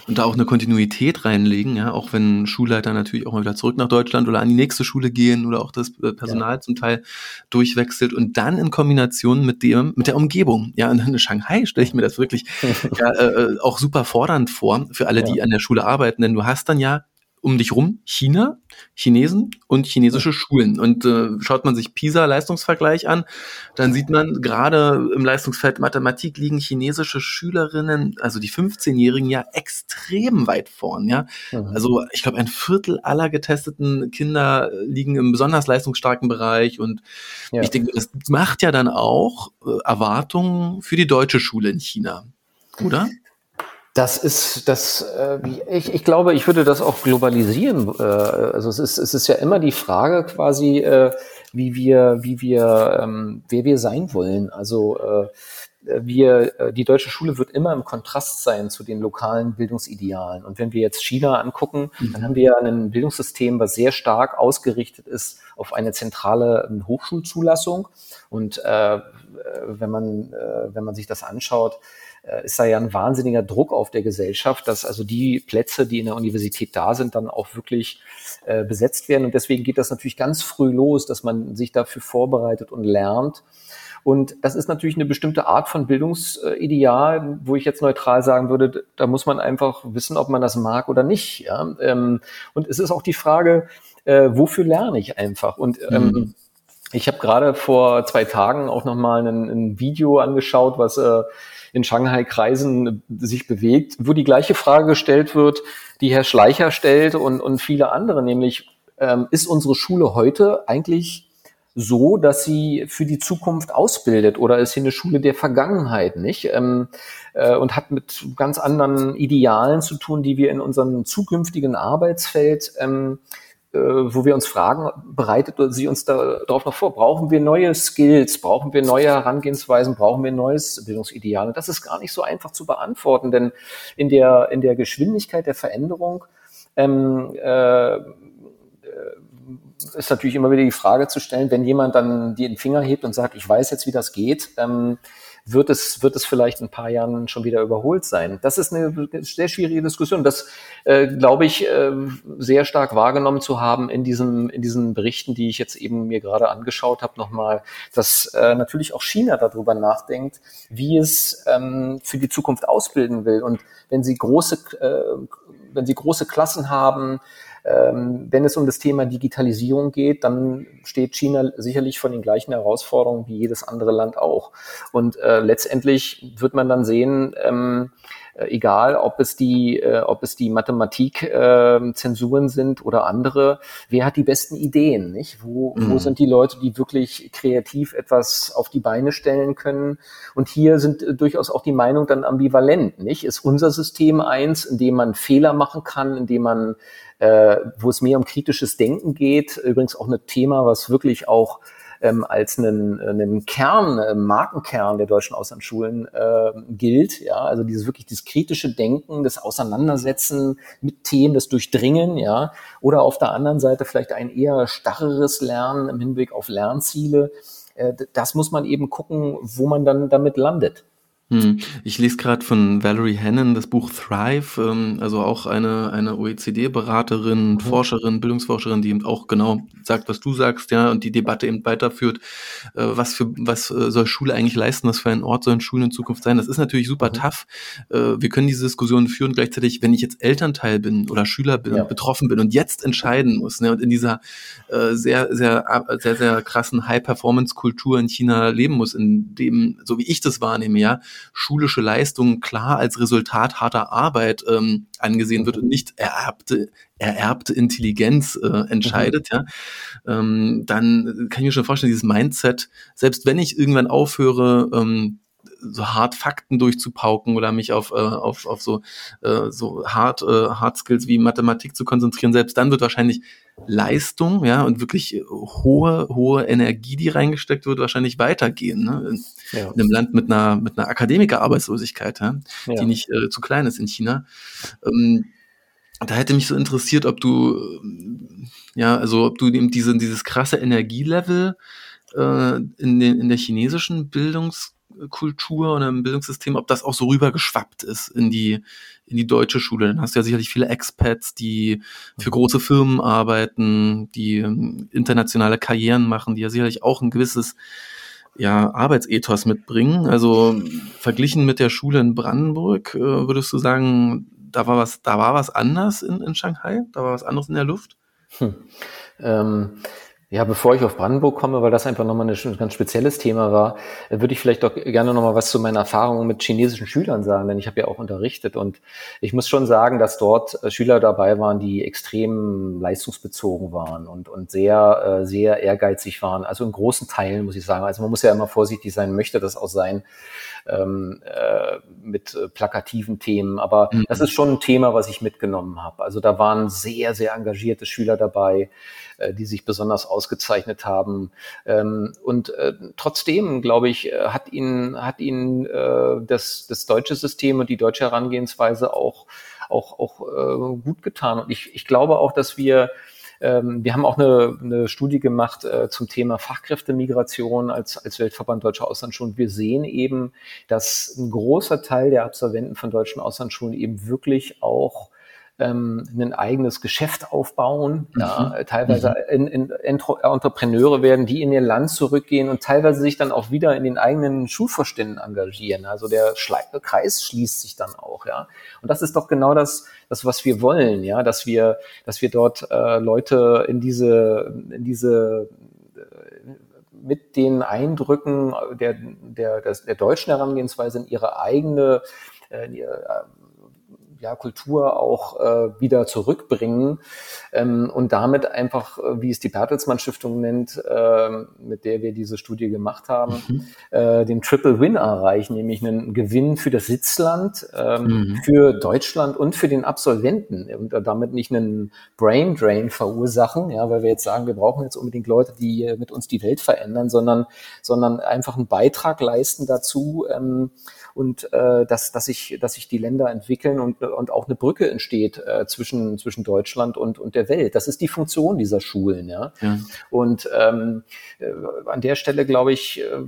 und da auch eine Kontinuität reinlegen, ja, auch wenn Schulleiter natürlich auch mal wieder zurück nach Deutschland oder an die nächste Schule gehen oder auch das äh, Personal ja. zum Teil durchwechselt und dann in Kombination mit dem, mit der Umgebung. Ja, in Shanghai stelle ich mir das wirklich ja, äh, äh, auch super fordernd vor für alle, ja. die an der Schule arbeiten, denn du hast dann ja um dich rum China, Chinesen und chinesische Schulen. Und äh, schaut man sich PISA-Leistungsvergleich an, dann sieht man gerade im Leistungsfeld Mathematik liegen chinesische Schülerinnen, also die 15-Jährigen, ja extrem weit vorn. Ja? Mhm. Also ich glaube, ein Viertel aller getesteten Kinder liegen im besonders leistungsstarken Bereich. Und ja. ich denke, das macht ja dann auch äh, Erwartungen für die deutsche Schule in China. Oder? Das ist das, äh, ich, ich glaube, ich würde das auch globalisieren. Äh, also es ist, es ist ja immer die Frage quasi, äh, wie wir, wie wir, ähm, wer wir sein wollen. Also äh, wir, äh, die deutsche Schule wird immer im Kontrast sein zu den lokalen Bildungsidealen. Und wenn wir jetzt China angucken, mhm. dann haben wir ja ein Bildungssystem, was sehr stark ausgerichtet ist auf eine zentrale ähm, Hochschulzulassung. Und äh, wenn man, äh, wenn man sich das anschaut, äh, ist da ja ein wahnsinniger Druck auf der Gesellschaft, dass also die Plätze, die in der Universität da sind, dann auch wirklich äh, besetzt werden. Und deswegen geht das natürlich ganz früh los, dass man sich dafür vorbereitet und lernt. Und das ist natürlich eine bestimmte Art von Bildungsideal, wo ich jetzt neutral sagen würde, da muss man einfach wissen, ob man das mag oder nicht. Ja? Ähm, und es ist auch die Frage, äh, wofür lerne ich einfach? Und ähm, mhm. ich habe gerade vor zwei Tagen auch nochmal ein, ein Video angeschaut, was äh, in Shanghai-Kreisen sich bewegt, wo die gleiche Frage gestellt wird, die Herr Schleicher stellt und, und viele andere, nämlich ähm, ist unsere Schule heute eigentlich so, dass sie für die Zukunft ausbildet oder ist sie eine Schule der Vergangenheit, nicht? Ähm, äh, und hat mit ganz anderen Idealen zu tun, die wir in unserem zukünftigen Arbeitsfeld ähm, äh, wo wir uns fragen, bereitet sie uns darauf noch vor? Brauchen wir neue Skills? Brauchen wir neue Herangehensweisen? Brauchen wir ein neues Bildungsideal? Und das ist gar nicht so einfach zu beantworten, denn in der, in der Geschwindigkeit der Veränderung ähm, äh, ist natürlich immer wieder die Frage zu stellen, wenn jemand dann den Finger hebt und sagt, ich weiß jetzt, wie das geht, ähm, wird es, wird es vielleicht in ein paar Jahren schon wieder überholt sein. Das ist eine sehr schwierige Diskussion. Das äh, glaube ich äh, sehr stark wahrgenommen zu haben in diesem, in diesen Berichten, die ich jetzt eben mir gerade angeschaut habe, nochmal, dass äh, natürlich auch China darüber nachdenkt, wie es ähm, für die Zukunft ausbilden will. Und wenn sie große, äh, wenn sie große Klassen haben, wenn es um das Thema Digitalisierung geht, dann steht China sicherlich vor den gleichen Herausforderungen wie jedes andere Land auch. Und äh, letztendlich wird man dann sehen, ähm, äh, egal ob es die, äh, ob es die Mathematik-Zensuren äh, sind oder andere, wer hat die besten Ideen, nicht? Wo, mhm. wo sind die Leute, die wirklich kreativ etwas auf die Beine stellen können? Und hier sind äh, durchaus auch die Meinungen dann ambivalent, nicht? Ist unser System eins, in dem man Fehler machen kann, in dem man äh, wo es mehr um kritisches Denken geht. Übrigens auch ein Thema, was wirklich auch ähm, als einen, einen Kern, einen Markenkern der deutschen Auslandsschulen äh, gilt. Ja, also dieses wirklich dieses kritische Denken, das Auseinandersetzen mit Themen, das Durchdringen, ja, oder auf der anderen Seite vielleicht ein eher starreres Lernen im Hinblick auf Lernziele. Äh, das muss man eben gucken, wo man dann damit landet. Hm. Ich lese gerade von Valerie Hannon das Buch Thrive, ähm, also auch eine, eine OECD-Beraterin, mhm. Forscherin, Bildungsforscherin, die eben auch genau sagt, was du sagst, ja, und die Debatte eben weiterführt, äh, was für was äh, soll Schule eigentlich leisten, was für ein Ort sollen Schulen in Zukunft sein. Das ist natürlich super mhm. tough. Äh, wir können diese Diskussion führen, gleichzeitig, wenn ich jetzt Elternteil bin oder Schüler bin ja. und betroffen bin und jetzt entscheiden muss, ne, und in dieser äh, sehr, sehr, sehr, sehr krassen High-Performance-Kultur in China leben muss, in dem, so wie ich das wahrnehme, ja, schulische Leistung klar als Resultat harter Arbeit ähm, angesehen wird und nicht ererbte, ererbte Intelligenz äh, entscheidet, mhm. ja, ähm, dann kann ich mir schon vorstellen, dieses Mindset, selbst wenn ich irgendwann aufhöre, ähm, so hart Fakten durchzupauken oder mich auf, äh, auf, auf so, äh, so hart, äh, hard Skills wie Mathematik zu konzentrieren, selbst dann wird wahrscheinlich Leistung, ja, und wirklich hohe, hohe Energie, die reingesteckt wird, wahrscheinlich weitergehen. Ne? In, ja. in einem Land mit einer, mit einer Akademikerarbeitslosigkeit, ja, ja. die nicht äh, zu klein ist in China. Ähm, da hätte mich so interessiert, ob du, ja, also ob du eben diese, dieses krasse Energielevel äh, in, den, in der chinesischen Bildungs Kultur und im Bildungssystem, ob das auch so rübergeschwappt ist in die, in die deutsche Schule. Dann hast du ja sicherlich viele Expats, die für große Firmen arbeiten, die ähm, internationale Karrieren machen, die ja sicherlich auch ein gewisses ja, Arbeitsethos mitbringen. Also verglichen mit der Schule in Brandenburg, äh, würdest du sagen, da war was, da war was anders in, in Shanghai? Da war was anderes in der Luft? Hm. Ähm, ja, bevor ich auf Brandenburg komme, weil das einfach nochmal ein ganz spezielles Thema war, äh, würde ich vielleicht doch gerne nochmal was zu meiner Erfahrung mit chinesischen Schülern sagen, denn ich habe ja auch unterrichtet und ich muss schon sagen, dass dort äh, Schüler dabei waren, die extrem leistungsbezogen waren und, und sehr, äh, sehr ehrgeizig waren. Also in großen Teilen muss ich sagen. Also man muss ja immer vorsichtig sein, möchte das auch sein ähm, äh, mit äh, plakativen Themen. Aber mhm. das ist schon ein Thema, was ich mitgenommen habe. Also da waren sehr, sehr engagierte Schüler dabei, äh, die sich besonders ausgezeichnet haben. Ähm, und äh, trotzdem, glaube ich, äh, hat ihnen, hat ihnen äh, das, das deutsche System und die deutsche Herangehensweise auch, auch, auch äh, gut getan. Und ich, ich glaube auch, dass wir wir haben auch eine, eine Studie gemacht äh, zum Thema Fachkräftemigration als, als Weltverband Deutscher Auslandsschulen. Wir sehen eben, dass ein großer Teil der Absolventen von deutschen Auslandsschulen eben wirklich auch ähm, ein eigenes Geschäft aufbauen, mhm. ja, teilweise mhm. in, in Entrepreneure werden, die in ihr Land zurückgehen und teilweise sich dann auch wieder in den eigenen Schulvorständen engagieren. Also der Kreis schließt sich dann auch, ja. Und das ist doch genau das, das was wir wollen, ja, dass wir, dass wir dort äh, Leute in diese, in diese äh, mit den Eindrücken der, der, der, der deutschen Herangehensweise in ihre eigene äh, in ihre, ja, Kultur auch äh, wieder zurückbringen ähm, und damit einfach, äh, wie es die Bertelsmann Stiftung nennt, äh, mit der wir diese Studie gemacht haben, mhm. äh, den Triple Win erreichen, nämlich einen Gewinn für das Sitzland, ähm, mhm. für Deutschland und für den Absolventen und damit nicht einen Brain Drain verursachen, ja, weil wir jetzt sagen, wir brauchen jetzt unbedingt Leute, die mit uns die Welt verändern, sondern, sondern einfach einen Beitrag leisten dazu, ähm, und äh, dass, dass, sich, dass sich die Länder entwickeln und, und auch eine Brücke entsteht äh, zwischen, zwischen Deutschland und, und der Welt. Das ist die Funktion dieser Schulen. Ja? ja. Und ähm, äh, an der Stelle glaube ich, äh,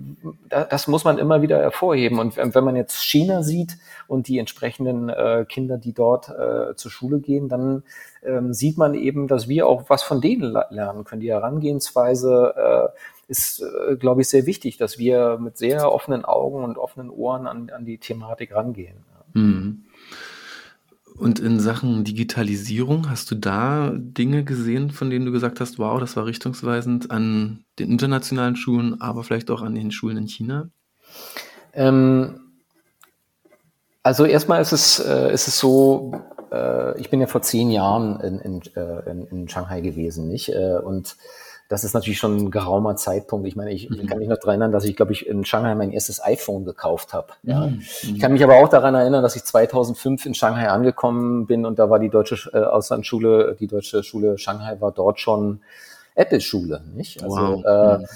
das muss man immer wieder hervorheben. Und wenn man jetzt China sieht und die entsprechenden äh, Kinder, die dort äh, zur Schule gehen, dann ähm, sieht man eben, dass wir auch was von denen lernen können. Die Herangehensweise äh, ist, äh, glaube ich, sehr wichtig, dass wir mit sehr offenen Augen und offenen Ohren an, an die Thematik rangehen. Mhm. Und in Sachen Digitalisierung, hast du da Dinge gesehen, von denen du gesagt hast, wow, das war richtungsweisend an den internationalen Schulen, aber vielleicht auch an den Schulen in China? Ähm, also erstmal ist es, äh, ist es so, äh, ich bin ja vor zehn Jahren in, in, äh, in, in Shanghai gewesen, nicht? Äh, und das ist natürlich schon ein geraumer Zeitpunkt. Ich meine, ich mhm. kann mich noch daran erinnern, dass ich, glaube ich, in Shanghai mein erstes iPhone gekauft habe. Ja. Mhm. Ich kann mich aber auch daran erinnern, dass ich 2005 in Shanghai angekommen bin und da war die deutsche äh, Auslandsschule, die deutsche Schule Shanghai war dort schon Apple-Schule, nicht? Also, wow. äh, mhm.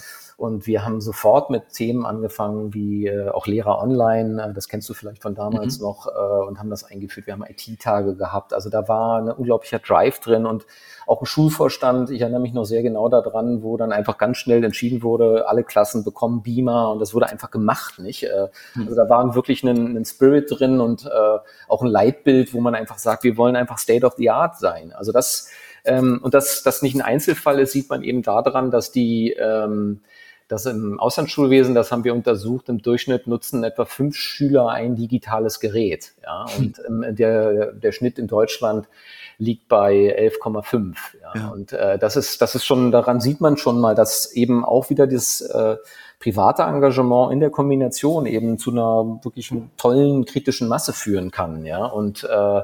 Und wir haben sofort mit Themen angefangen wie äh, auch Lehrer online, äh, das kennst du vielleicht von damals mhm. noch, äh, und haben das eingeführt. Wir haben IT-Tage gehabt. Also da war ein unglaublicher Drive drin und auch ein Schulvorstand, ich erinnere mich noch sehr genau daran, wo dann einfach ganz schnell entschieden wurde, alle Klassen bekommen Beamer und das wurde einfach gemacht, nicht? Mhm. Also da war wirklich ein, ein Spirit drin und äh, auch ein Leitbild, wo man einfach sagt, wir wollen einfach State of the Art sein. Also das, ähm, und dass das nicht ein Einzelfall ist, sieht man eben daran, dass die ähm, das im Auslandsschulwesen, das haben wir untersucht, im Durchschnitt nutzen etwa fünf Schüler ein digitales Gerät. Ja, und ähm, der, der Schnitt in Deutschland liegt bei 11,5. Ja. ja. Und äh, das ist, das ist schon, daran sieht man schon mal, dass eben auch wieder das äh, private Engagement in der Kombination eben zu einer wirklich tollen kritischen Masse führen kann. Ja. Und äh,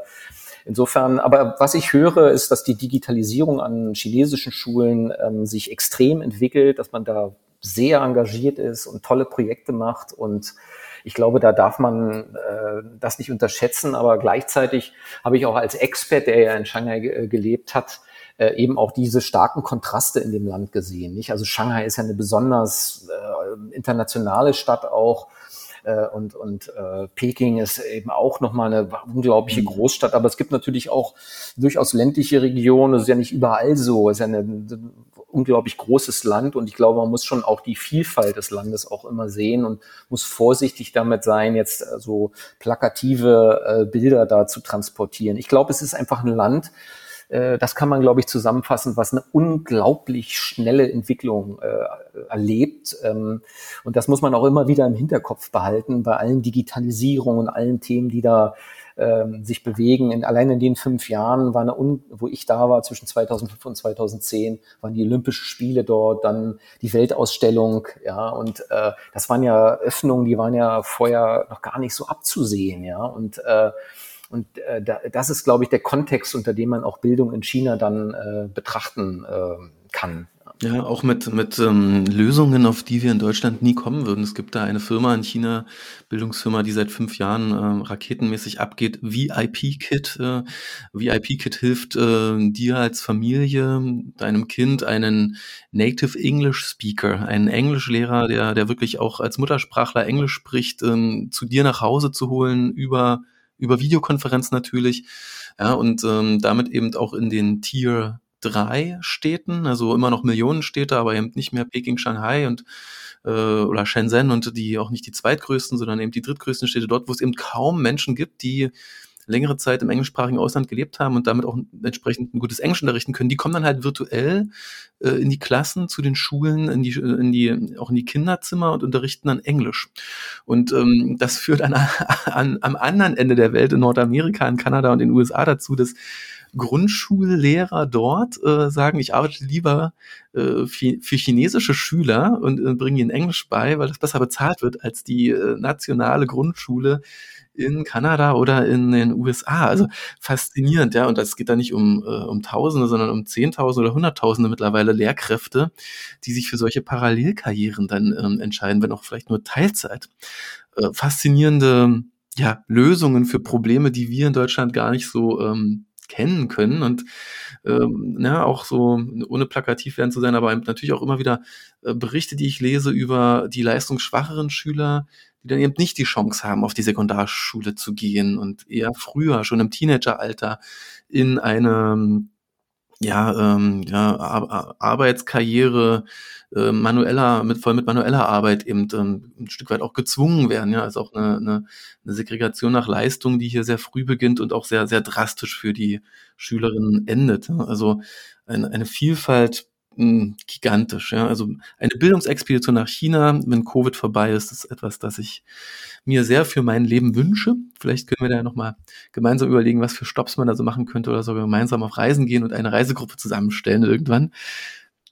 Insofern, aber was ich höre, ist, dass die Digitalisierung an chinesischen Schulen ähm, sich extrem entwickelt, dass man da sehr engagiert ist und tolle Projekte macht. Und ich glaube, da darf man äh, das nicht unterschätzen. Aber gleichzeitig habe ich auch als Expert, der ja in Shanghai ge gelebt hat, äh, eben auch diese starken Kontraste in dem Land gesehen. Nicht? Also Shanghai ist ja eine besonders äh, internationale Stadt auch äh, und, und äh, Peking ist eben auch nochmal eine unglaubliche mhm. Großstadt, aber es gibt natürlich auch durchaus ländliche Regionen, das ist ja nicht überall so, es ist ja eine, ein unglaublich großes Land und ich glaube, man muss schon auch die Vielfalt des Landes auch immer sehen und muss vorsichtig damit sein, jetzt äh, so plakative äh, Bilder da zu transportieren. Ich glaube, es ist einfach ein Land, äh, das kann man, glaube ich, zusammenfassen, was eine unglaublich schnelle Entwicklung äh, erlebt. Ähm, und das muss man auch immer wieder im Hinterkopf behalten bei allen Digitalisierungen und allen Themen, die da ähm, sich bewegen. In, allein in den fünf Jahren war eine, Un wo ich da war, zwischen 2005 und 2010, waren die Olympischen Spiele dort, dann die Weltausstellung, ja, und äh, das waren ja Öffnungen, die waren ja vorher noch gar nicht so abzusehen, ja, und äh, und äh, da, das ist, glaube ich, der Kontext, unter dem man auch Bildung in China dann äh, betrachten äh, kann. Ja, auch mit, mit ähm, Lösungen, auf die wir in Deutschland nie kommen würden. Es gibt da eine Firma in China, Bildungsfirma, die seit fünf Jahren äh, raketenmäßig abgeht, VIP-Kit. Äh, VIP-Kit hilft äh, dir als Familie, deinem Kind einen Native English Speaker, einen Englischlehrer, der, der wirklich auch als Muttersprachler Englisch spricht, ähm, zu dir nach Hause zu holen, über, über Videokonferenz natürlich. Ja, und ähm, damit eben auch in den Tier drei Städten, also immer noch Millionenstädte, aber eben nicht mehr Peking, Shanghai und äh, oder Shenzhen und die auch nicht die zweitgrößten, sondern eben die drittgrößten Städte dort, wo es eben kaum Menschen gibt, die längere Zeit im englischsprachigen Ausland gelebt haben und damit auch entsprechend ein gutes Englisch unterrichten können, die kommen dann halt virtuell äh, in die Klassen, zu den Schulen, in die, in die, auch in die Kinderzimmer und unterrichten dann Englisch. Und ähm, das führt an, an, am anderen Ende der Welt, in Nordamerika, in Kanada und in den USA dazu, dass Grundschullehrer dort äh, sagen, ich arbeite lieber äh, für, für chinesische Schüler und äh, bringe ihnen Englisch bei, weil das besser bezahlt wird als die äh, nationale Grundschule in Kanada oder in den USA. Also faszinierend, ja. Und das geht da nicht um, äh, um Tausende, sondern um Zehntausende oder Hunderttausende mittlerweile Lehrkräfte, die sich für solche Parallelkarrieren dann ähm, entscheiden, wenn auch vielleicht nur Teilzeit. Äh, faszinierende ja, Lösungen für Probleme, die wir in Deutschland gar nicht so ähm, kennen können und ähm, ne, auch so, ohne plakativ werden zu sein, aber natürlich auch immer wieder äh, Berichte, die ich lese über die leistungsschwacheren Schüler, die dann eben nicht die Chance haben, auf die Sekundarschule zu gehen und eher früher, schon im Teenageralter, in eine ja, ähm, ja, Ar Arbeitskarriere äh, manueller, mit voll mit manueller Arbeit eben ähm, ein Stück weit auch gezwungen werden, ja, also auch eine, eine, eine Segregation nach Leistung, die hier sehr früh beginnt und auch sehr, sehr drastisch für die Schülerinnen endet. Also eine, eine Vielfalt hm, gigantisch. Ja. Also eine Bildungsexpedition nach China, wenn Covid vorbei ist, ist etwas, das ich mir sehr für mein Leben wünsche. Vielleicht können wir da nochmal gemeinsam überlegen, was für Stops man da so machen könnte oder sogar gemeinsam auf Reisen gehen und eine Reisegruppe zusammenstellen irgendwann.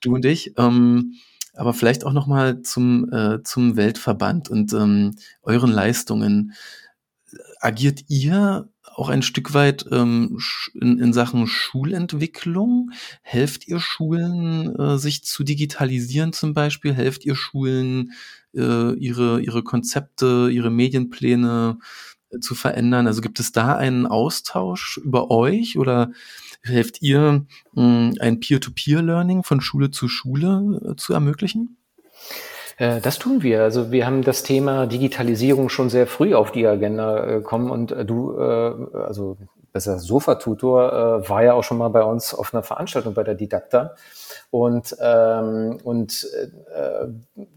Du und ich. Ähm, aber vielleicht auch nochmal zum, äh, zum Weltverband und ähm, euren Leistungen. Agiert ihr auch ein Stück weit ähm, in, in Sachen Schulentwicklung? Helft ihr Schulen, äh, sich zu digitalisieren zum Beispiel? Helft ihr Schulen, äh, ihre, ihre Konzepte, ihre Medienpläne äh, zu verändern? Also gibt es da einen Austausch über euch oder helft ihr, hm, ein Peer-to-Peer-Learning von Schule zu Schule äh, zu ermöglichen? Äh, das tun wir. Also wir haben das Thema Digitalisierung schon sehr früh auf die Agenda äh, kommen und äh, du, also besser Sofa-Tutor, war ja auch schon mal bei uns auf einer Veranstaltung bei der Didakta. Und, ähm, und äh,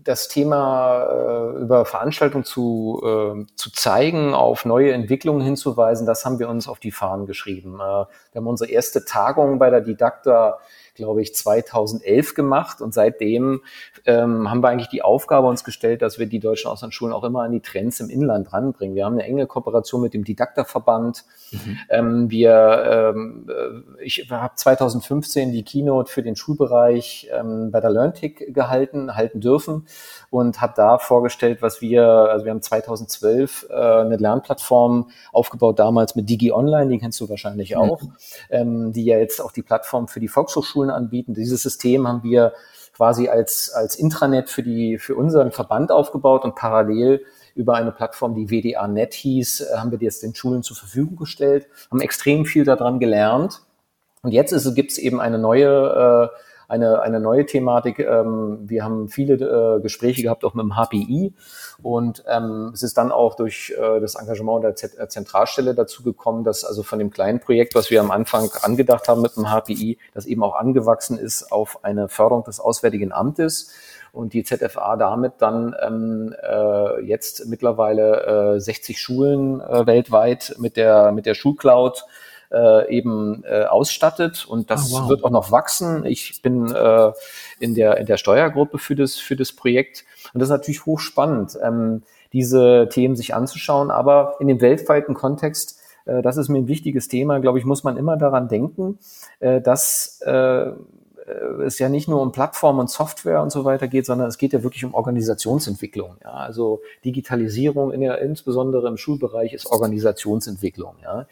das Thema äh, über Veranstaltungen zu, äh, zu zeigen, auf neue Entwicklungen hinzuweisen, das haben wir uns auf die Fahnen geschrieben. Äh, wir haben unsere erste Tagung bei der Didakta glaube ich, 2011 gemacht und seitdem ähm, haben wir eigentlich die Aufgabe uns gestellt, dass wir die deutschen Auslandsschulen auch immer an die Trends im Inland ranbringen. Wir haben eine enge Kooperation mit dem Didakterverband. Mhm. Ähm, wir, ähm, äh, ich habe 2015 die Keynote für den Schulbereich ähm, bei der LearnTick gehalten, halten dürfen und habe da vorgestellt, was wir, also wir haben 2012 äh, eine Lernplattform aufgebaut, damals mit Digi Online, die kennst du wahrscheinlich mhm. auch, mhm. die ja jetzt auch die Plattform für die Volkshochschulen anbieten. Dieses System haben wir quasi als, als Intranet für die, für unseren Verband aufgebaut und parallel über eine Plattform, die WDA Net hieß, äh, haben wir die jetzt den Schulen zur Verfügung gestellt, haben extrem viel daran gelernt. Und jetzt gibt es eben eine neue äh, eine, eine neue Thematik. Ähm, wir haben viele äh, Gespräche gehabt, auch mit dem HPI. Und ähm, es ist dann auch durch äh, das Engagement der Z äh, Zentralstelle dazu gekommen, dass also von dem kleinen Projekt, was wir am Anfang angedacht haben mit dem HPI, das eben auch angewachsen ist auf eine Förderung des Auswärtigen Amtes und die ZFA damit dann ähm, äh, jetzt mittlerweile äh, 60 Schulen äh, weltweit mit der mit der Schulcloud äh, eben äh, ausstattet und das oh, wow. wird auch noch wachsen. Ich bin äh, in der in der Steuergruppe für das für das Projekt und das ist natürlich hochspannend, ähm, diese Themen sich anzuschauen, aber in dem weltweiten Kontext äh, das ist mir ein wichtiges Thema, glaube ich, muss man immer daran denken, äh, dass äh, es ja nicht nur um Plattformen und Software und so weiter geht, sondern es geht ja wirklich um Organisationsentwicklung. Ja? Also Digitalisierung in der, insbesondere im Schulbereich ist Organisationsentwicklung. Ja?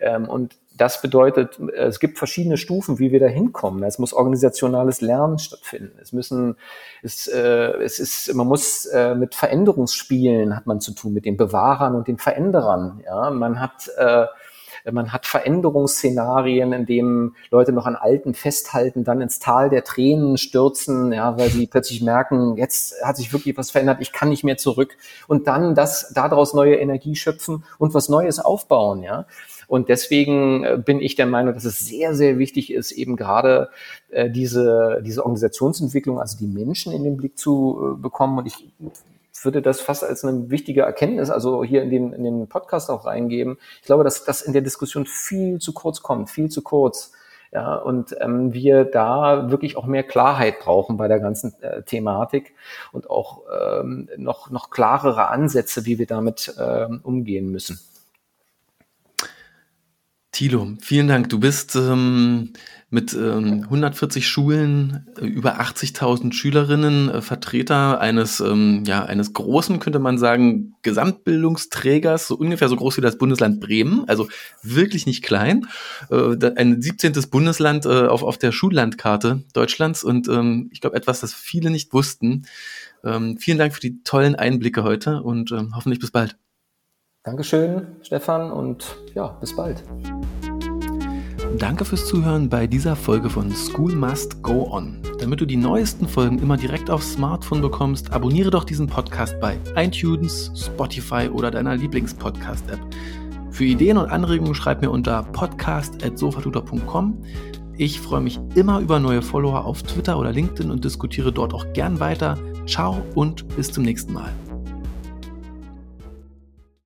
Ähm, und das bedeutet, es gibt verschiedene Stufen, wie wir da hinkommen. Es muss organisationales Lernen stattfinden. Es müssen, es, äh, es ist, man muss äh, mit Veränderungsspielen hat man zu tun, mit den Bewahrern und den Veränderern. Ja, man hat äh, man hat Veränderungsszenarien, in denen Leute noch an Alten festhalten, dann ins Tal der Tränen stürzen, ja, weil sie plötzlich merken, jetzt hat sich wirklich was verändert, ich kann nicht mehr zurück und dann das daraus neue Energie schöpfen und was Neues aufbauen, ja. Und deswegen äh, bin ich der Meinung, dass es sehr, sehr wichtig ist, eben gerade äh, diese, diese Organisationsentwicklung, also die Menschen in den Blick zu äh, bekommen. Und ich würde das fast als eine wichtige Erkenntnis, also hier in den, in den Podcast auch reingeben. Ich glaube, dass das in der Diskussion viel zu kurz kommt, viel zu kurz. Ja, und ähm, wir da wirklich auch mehr Klarheit brauchen bei der ganzen äh, Thematik und auch ähm, noch, noch klarere Ansätze, wie wir damit ähm, umgehen müssen. Thilo, vielen Dank. Du bist ähm, mit ähm, 140 Schulen, äh, über 80.000 Schülerinnen, äh, Vertreter eines, ähm, ja, eines großen, könnte man sagen, Gesamtbildungsträgers, so ungefähr so groß wie das Bundesland Bremen, also wirklich nicht klein. Äh, ein 17. Bundesland äh, auf, auf der Schullandkarte Deutschlands und ähm, ich glaube etwas, das viele nicht wussten. Ähm, vielen Dank für die tollen Einblicke heute und ähm, hoffentlich bis bald. Dankeschön, Stefan, und ja, bis bald. Danke fürs Zuhören bei dieser Folge von School Must Go On. Damit du die neuesten Folgen immer direkt aufs Smartphone bekommst, abonniere doch diesen Podcast bei iTunes, Spotify oder deiner Lieblingspodcast-App. Für Ideen und Anregungen schreib mir unter podcast.sofatutor.com. Ich freue mich immer über neue Follower auf Twitter oder LinkedIn und diskutiere dort auch gern weiter. Ciao und bis zum nächsten Mal.